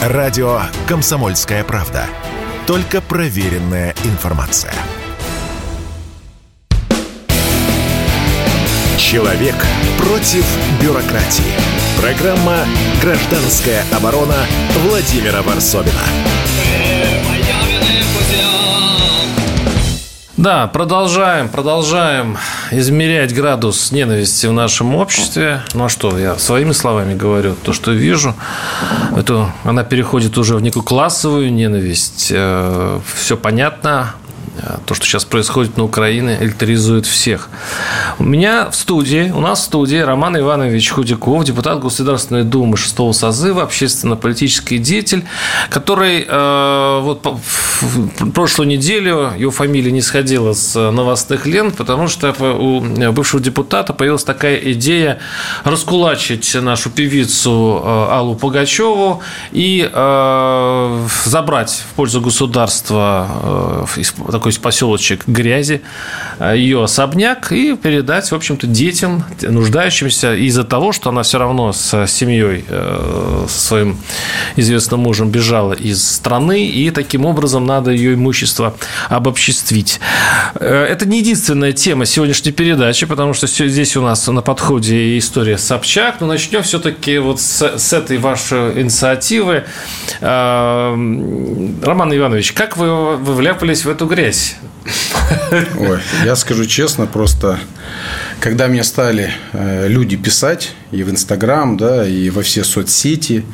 Радио «Комсомольская правда». Только проверенная информация. Человек против бюрократии. Программа «Гражданская оборона» Владимира Варсовина. Да, продолжаем, продолжаем измерять градус ненависти в нашем обществе. Ну а что, я своими словами говорю, то, что вижу, это, она переходит уже в некую классовую ненависть. Э, Все понятно, то, что сейчас происходит на Украине, электризует всех. У меня в студии, у нас в студии Роман Иванович Худяков, депутат Государственной Думы шестого созыва, общественно-политический деятель, который э, вот в прошлую неделю, его фамилия не сходила с новостных лент, потому что у бывшего депутата появилась такая идея раскулачить нашу певицу э, Аллу Пугачеву и э, забрать в пользу государства э, такой такой поселочек грязи, э, ее особняк и передать, в общем-то, детям, нуждающимся из-за того, что она все равно с семьей, э, со своим известным мужем бежала из страны, и таким образом надо ее имущество обобществить. Э, это не единственная тема сегодняшней передачи, потому что здесь у нас на подходе история Собчак, но начнем все-таки вот с, с этой вашей инициативы. Роман Иванович, как вы, вы вляпались в эту грязь? Здесь? Ой, я скажу честно, просто когда мне стали э, люди писать и в Инстаграм, да, и во все соцсети,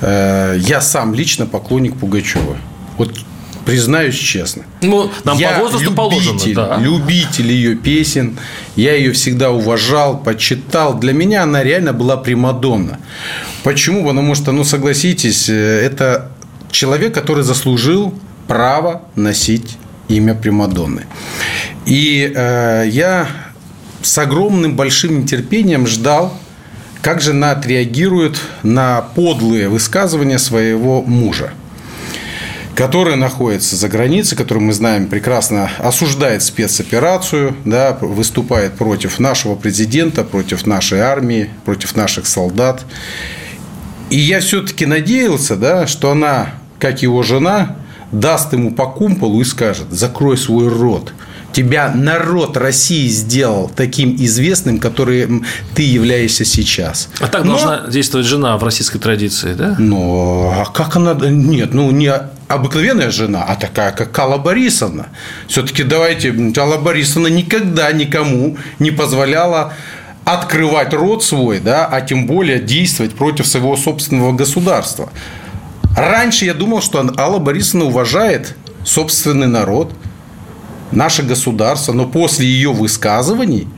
э, я сам лично поклонник Пугачева. Вот признаюсь честно. Ну, нам я по возрасту любитель, положено, да. любитель ее песен. Я ее всегда уважал, почитал. Для меня она реально была примадонна. Почему? Потому что, ну, согласитесь, э, это человек, который заслужил право носить имя Примадонны. И э, я с огромным большим нетерпением ждал, как же она отреагирует на подлые высказывания своего мужа который находится за границей, который мы знаем прекрасно осуждает спецоперацию, да, выступает против нашего президента, против нашей армии, против наших солдат. И я все-таки надеялся, да, что она, как его жена, даст ему по кумполу и скажет, закрой свой рот. Тебя народ России сделал таким известным, которым ты являешься сейчас. А так Но... должна действовать жена в российской традиции, да? Ну, а как она... Нет, ну, не обыкновенная жена, а такая, как Алла Борисовна. Все-таки давайте, Алла Борисовна никогда никому не позволяла открывать рот свой, да, а тем более действовать против своего собственного государства. Раньше я думал, что Алла Борисовна уважает собственный народ, наше государство, но после ее высказываний,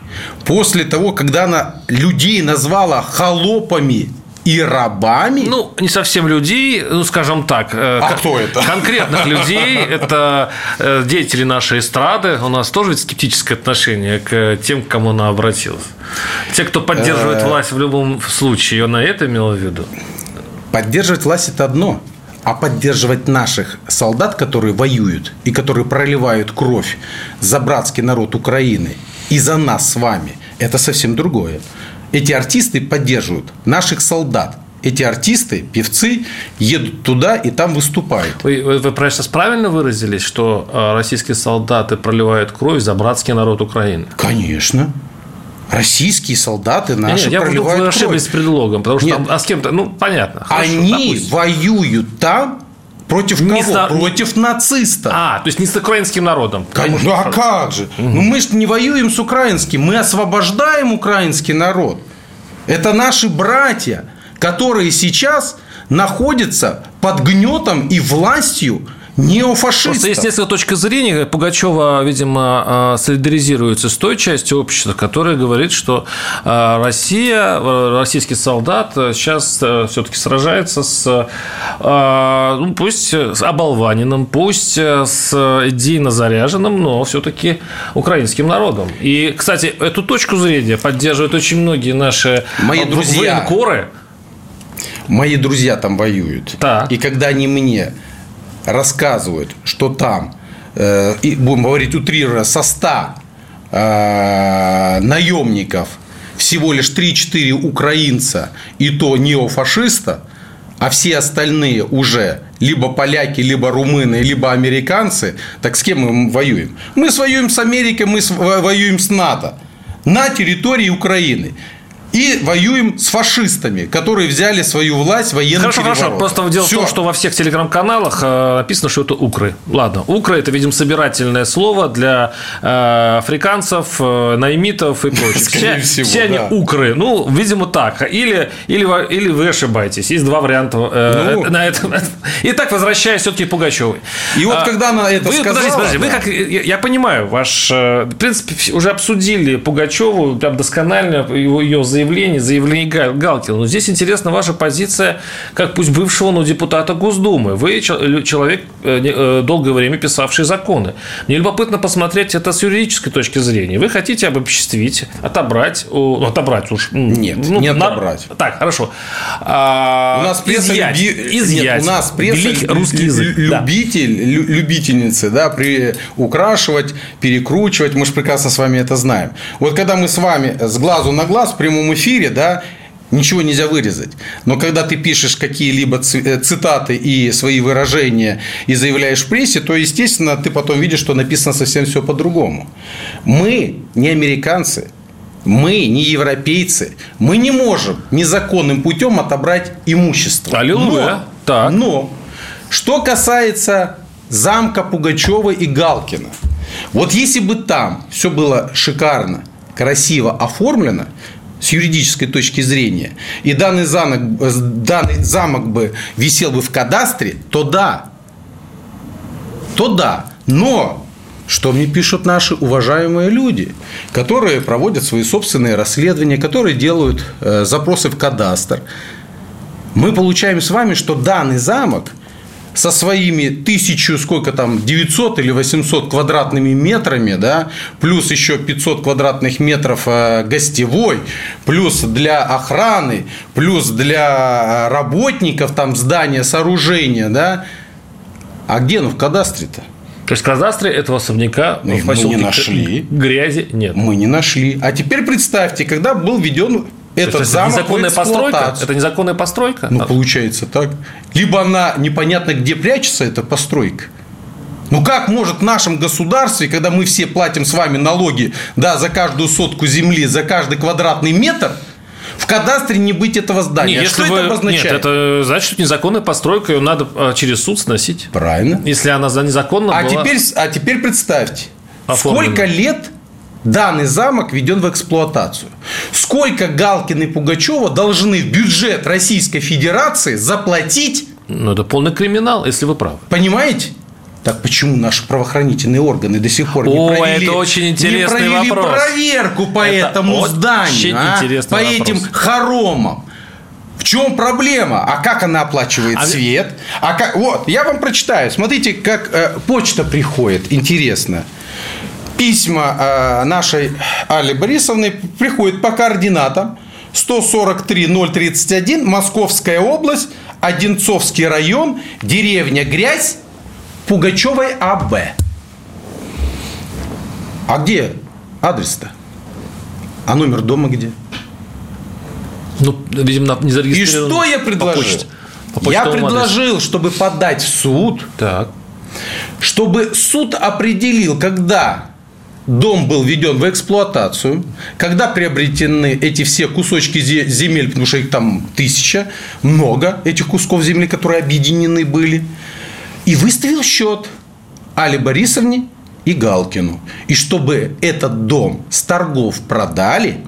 после того, когда она людей назвала холопами и рабами. Ну, не совсем людей, ну, скажем так. Э, а кто это? Конкретных людей. Это э, деятели нашей эстрады. У нас тоже ведь скептическое отношение к тем, к кому она обратилась. Те, кто поддерживает э. власть в любом случае, она это имела в виду? Поддерживать власть – это одно. А поддерживать наших солдат, которые воюют и которые проливают кровь за братский народ Украины и за нас с вами, это совсем другое. Эти артисты поддерживают наших солдат, эти артисты, певцы едут туда и там выступают. Вы, вы, вы сейчас правильно выразились, что э, российские солдаты проливают кровь за братский народ Украины? Конечно российские солдаты наши Нет, я проливают вы ошиблись с предлогом, потому что Нет. там, а с кем-то, ну, понятно. Хорошо, Они допустим. воюют там Против не кого? С... Против нацистов. А, то есть не с украинским народом. Конечно, ну а как же? Угу. Ну мы же не воюем с украинским, мы освобождаем украинский народ. Это наши братья, которые сейчас находятся под гнетом и властью неофашистов. Просто есть несколько точек зрения. Пугачева, видимо, а, солидаризируется с той частью общества, которая говорит, что а, Россия, российский солдат сейчас все-таки сражается с, а, ну, пусть с оболваненным, пусть с идейно заряженным, но все-таки украинским народом. И, кстати, эту точку зрения поддерживают очень многие наши Мои друзья. военкоры. Мои друзья там воюют. Так. И когда они мне рассказывают, что там, э, и, будем говорить утрированно, со 100 э, наемников всего лишь 3-4 украинца и то неофашиста, а все остальные уже либо поляки, либо румыны, либо американцы, так с кем мы воюем? Мы воюем с Америкой, мы воюем с НАТО на территории Украины и воюем с фашистами, которые взяли свою власть военным Хорошо, хорошо. Просто дело Все. в том, что во всех телеграм-каналах э, написано, что это укры. Ладно, укры – это, видимо, собирательное слово для э, африканцев, э, наймитов и прочих. Скорее все, всего, все да. они укры. Ну, видимо, так. Или, или, или вы ошибаетесь. Есть два варианта ну, на это. Итак, возвращаясь все-таки к Пугачевой. И вот а, когда она это вы, сказала... Подождите, подождите. Да. Вы как, я, я понимаю, ваш... В принципе, уже обсудили Пугачеву прям досконально, его, ее заявление заявлений, заявлений Галкина. Но здесь интересна ваша позиция, как пусть бывшего, но депутата Госдумы. Вы человек, э, э, долгое время писавший законы. Мне любопытно посмотреть это с юридической точки зрения. Вы хотите обобществить, отобрать, ну, отобрать уж. Нет, ну, не отобрать. На... Так, хорошо. А... У нас пресса изъять, люби... изъять. Нет, у нас пресса Велик русский язык. Любитель, да. любительницы, да, при... украшивать, перекручивать. Мы же прекрасно с вами это знаем. Вот когда мы с вами с глазу на глаз в прямом эфире, да, ничего нельзя вырезать. Но когда ты пишешь какие-либо э, цитаты и свои выражения и заявляешь в прессе, то, естественно, ты потом видишь, что написано совсем все по-другому. Мы не американцы, мы не европейцы, мы не можем незаконным путем отобрать имущество. Аллилуйя. Но, так. но что касается замка Пугачева и Галкина, вот если бы там все было шикарно, красиво оформлено, с юридической точки зрения, и данный замок, данный замок бы висел бы в кадастре, то да. То да. Но что мне пишут наши уважаемые люди, которые проводят свои собственные расследования, которые делают э, запросы в кадастр. Мы получаем с вами, что данный замок – со своими тысячу, сколько там, 900 или 800 квадратными метрами, да, плюс еще 500 квадратных метров э, гостевой, плюс для охраны, плюс для работников там здания, сооружения, да, а где ну в кадастре-то? То есть в кадастре этого особняка ну, мы не нашли. Грязи нет. Мы не нашли. А теперь представьте, когда был введен этот есть, замок незаконная постройка? Это незаконная постройка? Ну, получается так. Либо она непонятно где прячется, эта постройка. Ну как может в нашем государстве, когда мы все платим с вами налоги да, за каждую сотку земли, за каждый квадратный метр, в кадастре не быть этого здания. Нет, что вы... это обозначает? Нет, это значит, что незаконная постройка, ее надо а, через суд сносить. Правильно. Если она за незаконно а была... Теперь, а теперь представьте, Оформлена. сколько лет данный замок введен в эксплуатацию. Сколько Галкин и Пугачева должны в бюджет Российской Федерации заплатить? Ну, это полный криминал, если вы правы. Понимаете? Так почему наши правоохранительные органы до сих пор не О, провели, это очень интересный не провели вопрос. проверку по это этому зданию, а? по вопрос. этим хоромам? В чем проблема? А как она оплачивает а... свет? А как... Вот, я вам прочитаю. Смотрите, как э, почта приходит. Интересно письма э, нашей Али Борисовны приходят по координатам 143 031, Московская область, Одинцовский район, деревня Грязь, Пугачевой АБ. А где адрес-то? А номер дома где? Ну, видимо, не зарегистрирован. И что я предложил? По по я предложил, адресу. чтобы подать в суд, так. чтобы суд определил, когда дом был введен в эксплуатацию, когда приобретены эти все кусочки земель, потому что их там тысяча, много этих кусков земли, которые объединены были, и выставил счет Али Борисовне и Галкину. И чтобы этот дом с торгов продали,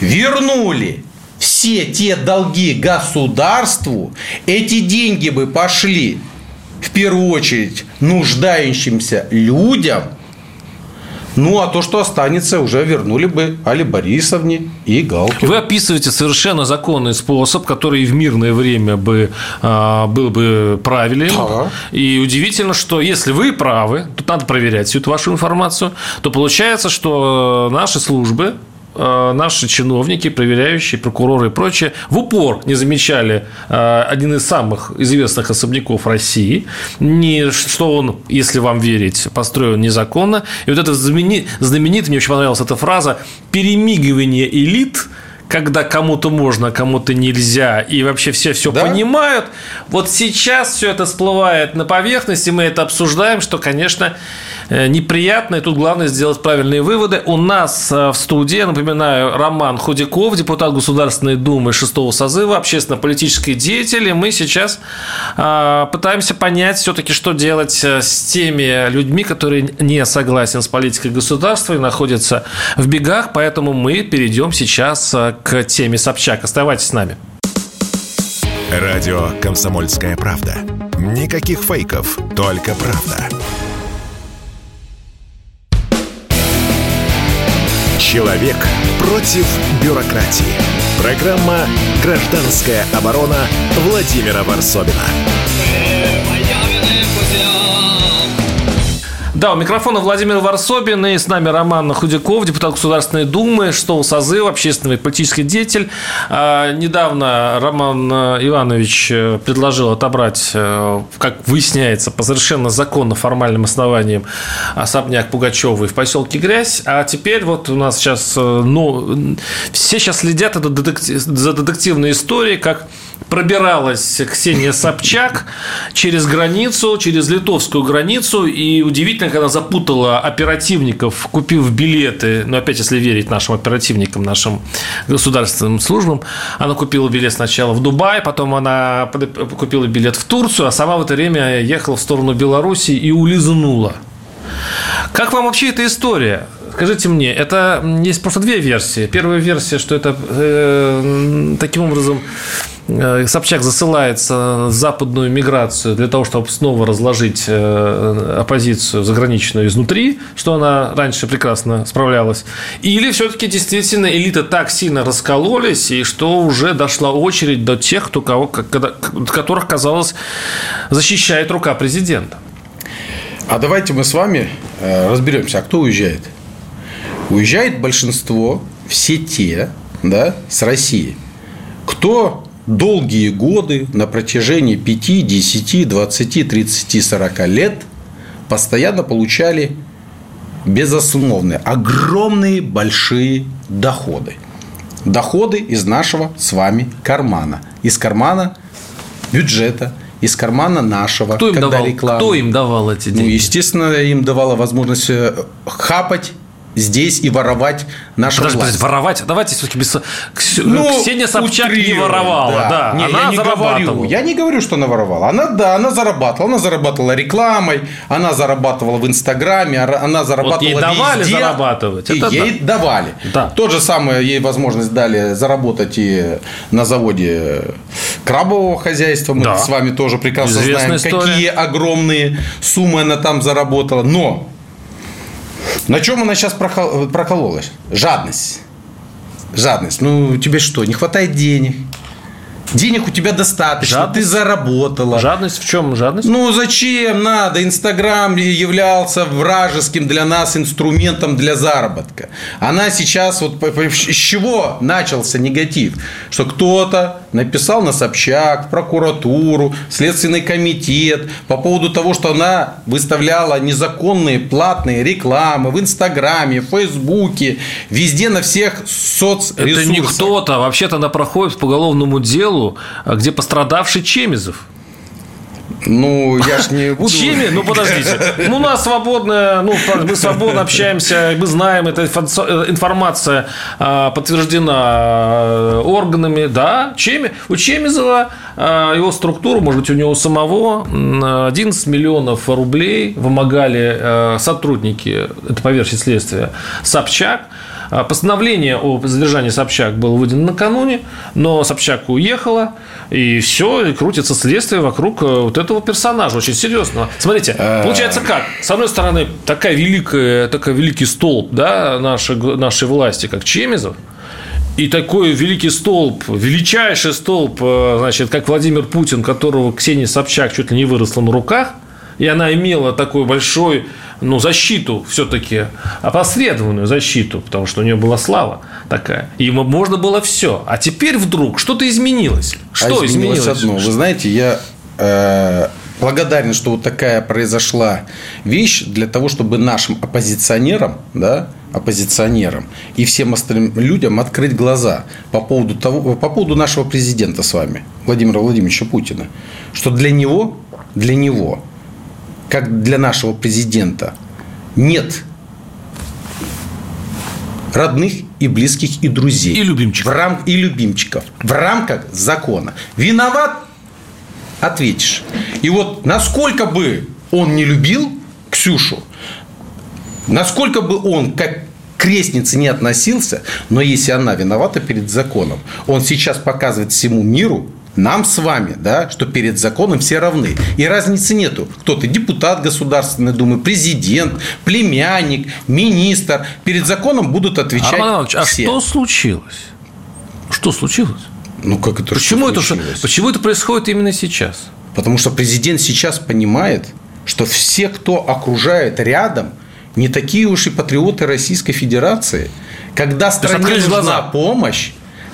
вернули все те долги государству, эти деньги бы пошли в первую очередь нуждающимся людям – ну, а то, что останется, уже вернули бы Али Борисовне и Галкину. Вы описываете совершенно законный способ, который в мирное время бы, а, был бы правилен. Да. И удивительно, что если вы правы, тут надо проверять всю эту вашу информацию, то получается, что наши службы наши чиновники, проверяющие, прокуроры и прочее, в упор не замечали э, один из самых известных особняков России, не, что он, если вам верить, построен незаконно. И вот это знаменит, мне очень понравилась эта фраза, перемигивание элит – когда кому-то можно, а кому-то нельзя, и вообще все все да? понимают. Вот сейчас все это всплывает на поверхности, мы это обсуждаем, что, конечно, э, неприятно, и тут главное сделать правильные выводы. У нас э, в студии, напоминаю, Роман Худяков, депутат Государственной Думы шестого созыва, общественно-политический деятель, и мы сейчас э, пытаемся понять все-таки, что делать с теми людьми, которые не согласен с политикой государства и находятся в бегах, поэтому мы перейдем сейчас к теме Собчак. Оставайтесь с нами. Радио «Комсомольская правда». Никаких фейков, только правда. Человек против бюрократии. Программа «Гражданская оборона» Владимира Варсобина. Да, у микрофона Владимир Варсобин и с нами Роман Худяков, депутат Государственной Думы, что созыв, общественный политический деятель. А, недавно Роман Иванович э, предложил отобрать, э, как выясняется, по совершенно законно формальным основаниям особняк Пугачевой в поселке Грязь. А теперь вот у нас сейчас, э, ну, все сейчас следят за детективной историей, как пробиралась Ксения Собчак через границу, через литовскую границу, и удивительно, когда запутала оперативников, купив билеты, ну, опять, если верить нашим оперативникам, нашим государственным службам, она купила билет сначала в Дубай, потом она купила билет в Турцию, а сама в это время ехала в сторону Беларуси и улизнула. Как вам вообще эта история? Скажите мне, это есть просто две версии. Первая версия, что это э, таким образом Собчак засылается в западную миграцию для того, чтобы снова разложить э, оппозицию заграничную изнутри, что она раньше прекрасно справлялась. Или все-таки действительно элита так сильно раскололись, и что уже дошла очередь до тех, кто, кого, которых, казалось, защищает рука президента. А давайте мы с вами э, разберемся, а кто уезжает? Уезжает большинство, все те, да, с России, кто долгие годы на протяжении 5, 10, 20, 30, 40 лет постоянно получали безусловные, огромные большие доходы. Доходы из нашего с вами кармана. Из кармана бюджета, из кармана нашего. Кто им, давал, реклама. кто им давал эти ну, деньги? Ну, естественно, им давала возможность э, хапать здесь и воровать нашу подожди, власть. Подожди, воровать? Давайте все-таки без... Ну, Ксения Собчак не воровала, да. да. Не, она я не говорю, я не говорю, что она воровала. Она, да, она зарабатывала. Она зарабатывала рекламой, она зарабатывала в Инстаграме, она зарабатывала вот ей давали везде, зарабатывать. И Это ей да. давали. Да. То же самое ей возможность дали заработать и на заводе крабового хозяйства. Мы да. с вами тоже прекрасно Известная знаем, история. какие огромные суммы она там заработала. Но на чем она сейчас прокололась? Жадность. Жадность. Ну, тебе что, не хватает денег? Денег у тебя достаточно, жадность? ты заработала. Жадность в чем жадность? Ну зачем надо? Инстаграм являлся вражеским для нас инструментом для заработка. Она сейчас вот с чего начался негатив? Что кто-то написал на Собчак, в прокуратуру, Следственный комитет по поводу того, что она выставляла незаконные платные рекламы в Инстаграме, в Фейсбуке, везде на всех соцресурсах. Это не кто-то, вообще-то она проходит по уголовному делу делу, где пострадавший Чемизов. Ну, я ж не буду... Чеми? Ну, подождите. Ну, у нас свободная, ну, мы свободно общаемся, мы знаем, эта информация а, подтверждена а, органами, да, Чеми. У Чемизова а, его структуру, может быть, у него самого 11 миллионов рублей вымогали сотрудники, это по версии следствия, Собчак, а, постановление о задержании Собчак было выдано накануне, но Собчак уехала, и все, и крутится следствие вокруг э, вот этого персонажа, очень серьезного. Смотрите, а. получается как? С одной стороны, такая великая, такой великий столб да, нашей, нашей власти, как Чемизов, и такой великий столб, величайший столб, э, значит, как Владимир Путин, которого Ксения Собчак чуть ли не выросла на руках, и она имела такой большой ну, защиту все-таки, опосредованную защиту, потому что у нее была слава такая. И ему можно было все. А теперь вдруг что-то изменилось. Что а изменилось? изменилось? одно. Вы знаете, я э, благодарен, что вот такая произошла вещь для того, чтобы нашим оппозиционерам, да, оппозиционерам и всем остальным людям открыть глаза по поводу, того, по поводу нашего президента с вами, Владимира Владимировича Путина, что для него, для него, как для нашего президента, нет родных и близких и друзей. И любимчиков. В рам... И любимчиков. В рамках закона. Виноват? Ответишь. И вот насколько бы он не любил Ксюшу, насколько бы он как крестнице не относился, но если она виновата перед законом, он сейчас показывает всему миру, нам с вами, да, что перед законом все равны. И разницы нету. Кто ты? Депутат Государственной Думы, президент, племянник, министр. Перед законом будут отвечать Арман Иванович, а все. что случилось? Что случилось? Ну, как это Почему что это, случилось? почему это происходит именно сейчас? Потому что президент сейчас понимает, что все, кто окружает рядом, не такие уж и патриоты Российской Федерации. Когда стране нужна глаза. помощь,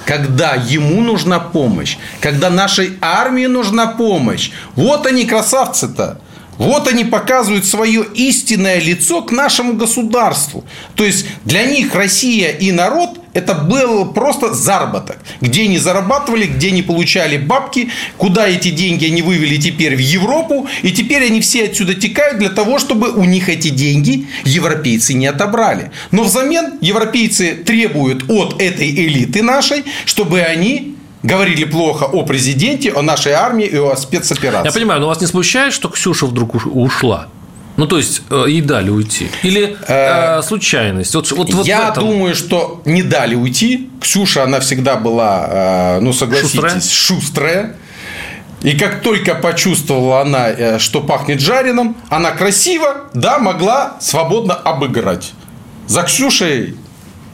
когда ему нужна помощь, когда нашей армии нужна помощь, вот они красавцы-то. Вот они показывают свое истинное лицо к нашему государству. То есть для них Россия и народ это был просто заработок. Где они зарабатывали, где они получали бабки, куда эти деньги они вывели теперь в Европу. И теперь они все отсюда текают для того, чтобы у них эти деньги европейцы не отобрали. Но взамен европейцы требуют от этой элиты нашей, чтобы они говорили плохо о президенте, о нашей армии и о спецоперации. Я понимаю, но вас не смущает, что Ксюша вдруг уш- ушла? Ну, то есть, э, ей дали уйти? Или э, случайность? Вот, вот, вот Я этом. думаю, что не дали уйти. Ксюша, она всегда была, э, ну согласитесь, шустрая. И как только почувствовала она, э, что пахнет жареным, она красиво, да, могла свободно обыграть. За Ксюшей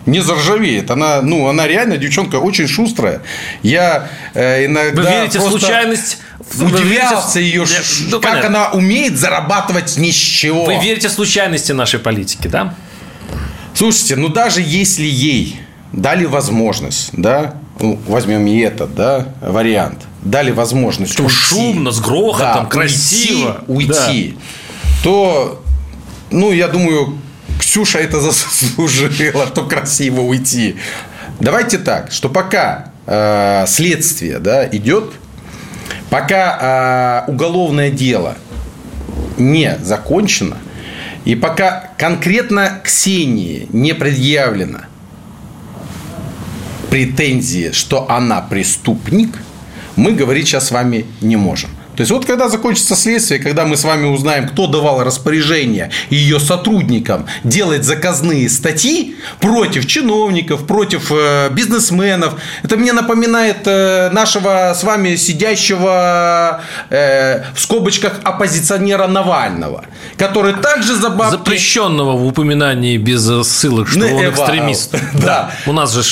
не заржавеет. Она, ну, она реально девчонка очень шустрая. Я э, иногда Вы верите в просто случайность? Вы Удивлялся в- ее, ну, как понятно. она умеет зарабатывать ни с чего. Вы верите в случайности нашей политики, да? Слушайте, ну даже если ей дали возможность, да, ну, возьмем и этот, да, вариант, дали возможность Причем шумно, с грохотом, красиво. уйти, уйти, то, ну, я думаю, Ксюша это заслужила, то красиво уйти. Давайте так, что пока э, следствие, да, идет, пока э, уголовное дело не закончено, и пока конкретно Ксении не предъявлено претензии, что она преступник, мы говорить сейчас с вами не можем. То есть вот когда закончится следствие, когда мы с вами узнаем, кто давал распоряжение ее сотрудникам делать заказные статьи против чиновников, против э, бизнесменов, это мне напоминает э, нашего с вами сидящего э, в скобочках оппозиционера Навального, который также за бабки... Запрещенного в упоминании без э, ссылок, что он экстремист. да. У нас же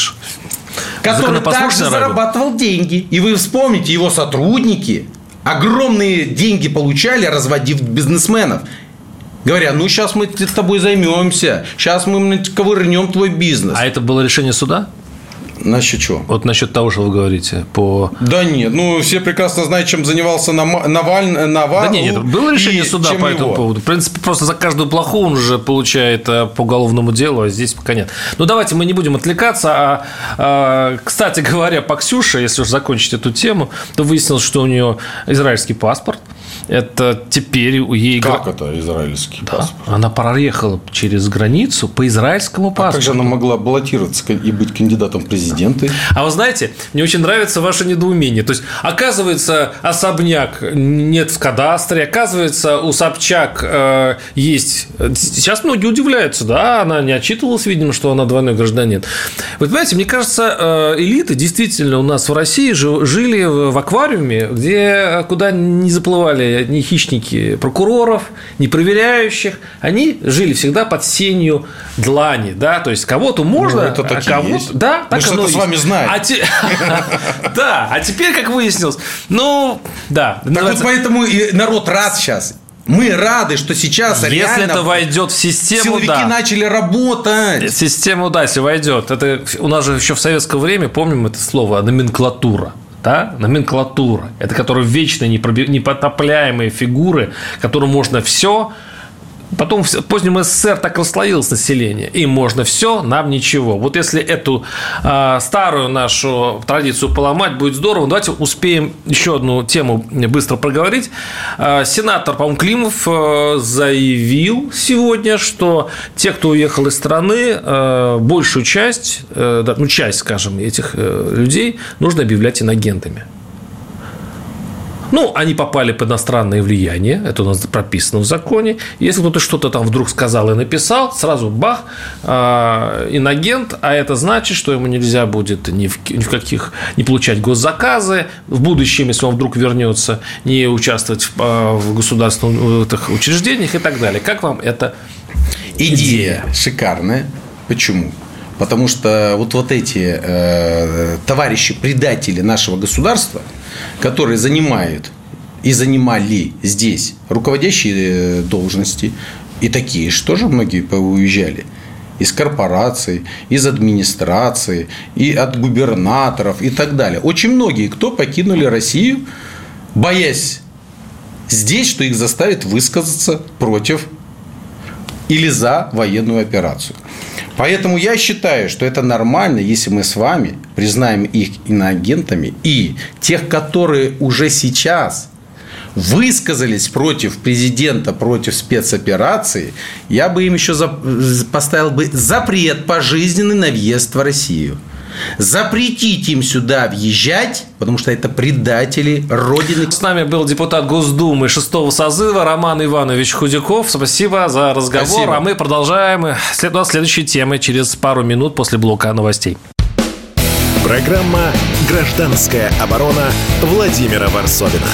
который также зарабатывал деньги. И вы вспомните, его сотрудники огромные деньги получали, разводив бизнесменов. Говоря, ну сейчас мы с тобой займемся, сейчас мы ковырнем твой бизнес. А это было решение суда? Насчет чего? Вот насчет того, что вы говорите по... Да нет, ну все прекрасно знают, чем занимался Наваль- Навал. Да нет, нет, было решение суда по этому его. поводу. В принципе, просто за каждую плоху он уже получает э, по уголовному делу, а здесь пока нет. Ну, давайте мы не будем отвлекаться. А, а, кстати говоря, по Ксюше, если уж закончить эту тему, то выяснилось, что у нее израильский паспорт. Это теперь у ей... Как это израильский Да, паспорт? она проехала через границу по израильскому А как паспорту. же она могла баллотироваться и быть кандидатом в президенты? А вы знаете, мне очень нравится ваше недоумение. То есть, оказывается, особняк нет в кадастре, оказывается, у Собчак э, есть... Сейчас многие удивляются, да, она не отчитывалась, видимо, что она двойной гражданин. Вы понимаете, мне кажется, э, элиты действительно у нас в России жи- жили в аквариуме, где куда не заплывали ни хищники прокуроров, ни проверяющих. Они жили всегда под сенью длани, да, то есть кого-то можно, Ну, это а кого-то... Да, так Мы оно с вами знаем. А те- Да, а теперь, как выяснилось, ну, да. Так вот называется, поэтому и народ рад сейчас. Мы рады, что сейчас Если реально это войдет в систему, силовики да. начали работать. Систему, да, если войдет. Это у нас же еще в советское время, помним это слово, номенклатура. Да? Номенклатура. Это которые вечно непотопляемые фигуры, которым можно все Потом в позднем СССР так расслоилось население. Им можно все, нам ничего. Вот если эту э, старую нашу традицию поломать, будет здорово. Давайте успеем еще одну тему быстро проговорить. Э, сенатор, по-моему, Климов э, заявил сегодня, что те, кто уехал из страны, э, большую часть, э, ну, часть, скажем, этих э, людей нужно объявлять инагентами. Ну, они попали под иностранное влияние, это у нас прописано в законе. Если кто-то что-то там вдруг сказал и написал, сразу бах, э, инагент, а это значит, что ему нельзя будет ни в, ни в каких, не получать госзаказы, в будущем, если он вдруг вернется, не участвовать в, а, в государственных учреждениях и так далее. Как вам эта идея? Идея шикарная. Почему? Потому что вот, вот эти э, товарищи предатели нашего государства – которые занимают и занимали здесь руководящие э, должности, и такие же тоже многие уезжали из корпораций, из администрации, и от губернаторов и так далее. Очень многие, кто покинули Россию, боясь здесь, что их заставит высказаться против или за военную операцию. Поэтому я считаю, что это нормально, если мы с вами признаем их иноагентами и тех, которые уже сейчас высказались против президента, против спецоперации, я бы им еще поставил бы запрет пожизненный на въезд в Россию запретить им сюда въезжать, потому что это предатели Родины. С нами был депутат Госдумы шестого созыва Роман Иванович Худяков. Спасибо за разговор. Спасибо. А мы продолжаем след... следующие темы через пару минут после блока новостей. Программа «Гражданская оборона» Владимира Варсовина.